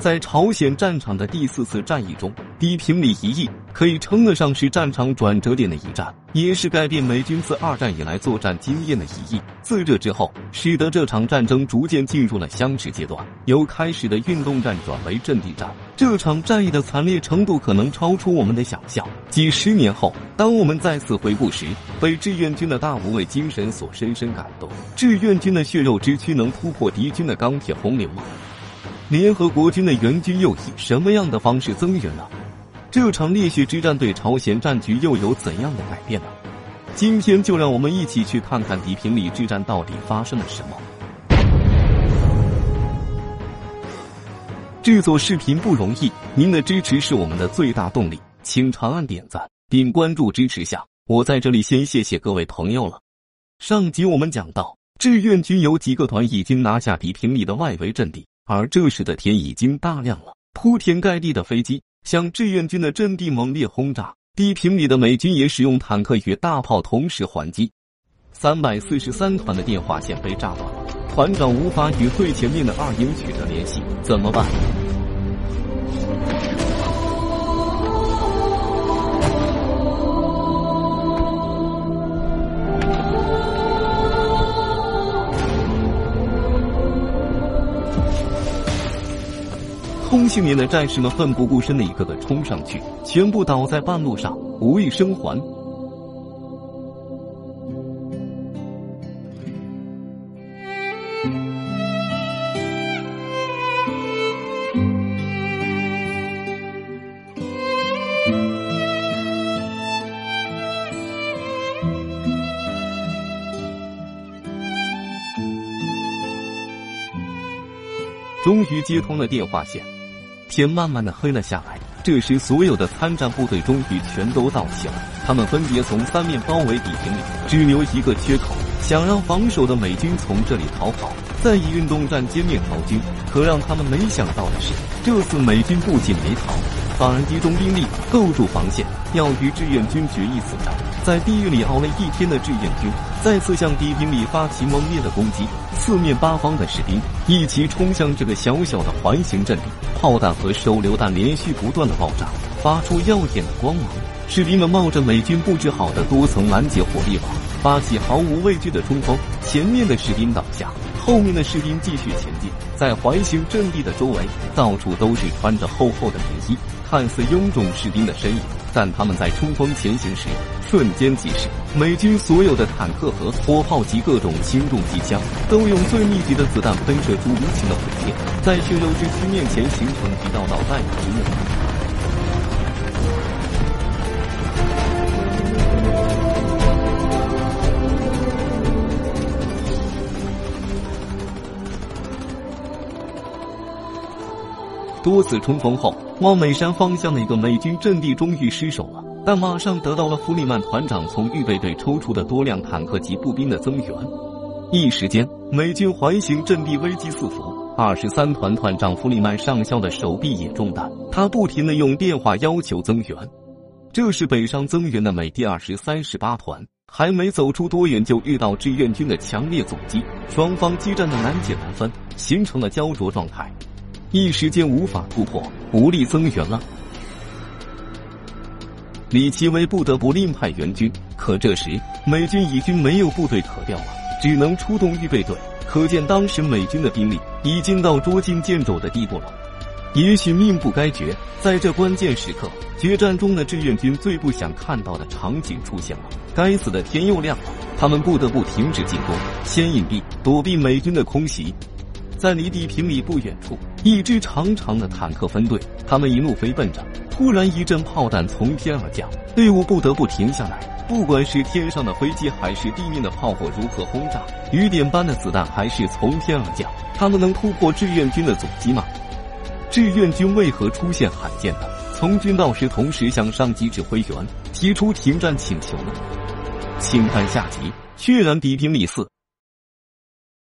在朝鲜战场的第四次战役中，地平里一役可以称得上是战场转折点的一战，也是改变美军自二战以来作战经验的一役。自这之后，使得这场战争逐渐进入了相持阶段，由开始的运动战转为阵地战。这场战役的惨烈程度可能超出我们的想象。几十年后，当我们再次回顾时，被志愿军的大无畏精神所深深感动。志愿军的血肉之躯能突破敌军的钢铁洪流吗？联合国军的援军又以什么样的方式增援呢？这场烈血之战对朝鲜战局又有怎样的改变呢？今天就让我们一起去看看地平里之战到底发生了什么。制作视频不容易，您的支持是我们的最大动力，请长按点赞并关注支持下。我在这里先谢谢各位朋友了。上集我们讲到，志愿军有几个团已经拿下地平里的外围阵地。而这时的天已经大亮了，铺天盖地的飞机向志愿军的阵地猛烈轰炸，地平里的美军也使用坦克与大炮同时还击。三百四十三团的电话线被炸断了，团长无法与最前面的二营取得联系，怎么办？通信连的战士们奋不顾身的一个个冲上去，全部倒在半路上，无一生还。终于接通了电话线。天慢慢的黑了下来，这时所有的参战部队终于全都到齐了。他们分别从三面包围敌营里，只留一个缺口，想让防守的美军从这里逃跑，再以运动战歼灭逃军。可让他们没想到的是，这次美军不仅没逃，反而集中兵力构筑防线，要与志愿军决一死战。在地狱里熬了一天的志愿军，再次向敌兵里发起猛烈的攻击。四面八方的士兵一齐冲向这个小小的环形阵地，炮弹和手榴弹连续不断的爆炸，发出耀眼的光芒。士兵们冒着美军布置好的多层拦截火力网，发起毫无畏惧的冲锋。前面的士兵倒下，后面的士兵继续前进。在环形阵地的周围，到处都是穿着厚厚的棉衣、看似臃肿士兵的身影。但他们在冲锋前行时，瞬间即逝。美军所有的坦克和火炮及各种轻重机枪，都用最密集的子弹喷射出无情的火焰，在血肉之躯面前形成一道道弹雨之幕。多次冲锋后，往美山方向的一个美军阵地终于失守了。但马上得到了弗里曼团长从预备队抽出的多辆坦克及步兵的增援，一时间美军环形阵地危机四伏。二十三团团长弗里曼上校的手臂也中弹，他不停的用电话要求增援。这是北上增援的美第二十三十八团，还没走出多远就遇到志愿军的强烈阻击，双方激战的难解难分，形成了焦灼状态，一时间无法突破，无力增援了。李奇微不得不另派援军，可这时美军已经没有部队可调了，只能出动预备队。可见当时美军的兵力已经到捉襟见肘的地步了。也许命不该绝，在这关键时刻，决战中的志愿军最不想看到的场景出现了。该死的天又亮了，他们不得不停止进攻，先隐蔽躲避美军的空袭。在离地平里不远处，一支长长的坦克分队，他们一路飞奔着。突然一阵炮弹从天而降，队伍不得不停下来。不管是天上的飞机还是地面的炮火如何轰炸，雨点般的子弹还是从天而降。他们能突破志愿军的阻击吗？志愿军为何出现罕见的从军到时同时向上级指挥员提出停战请求呢？请看下集：血染地平里四。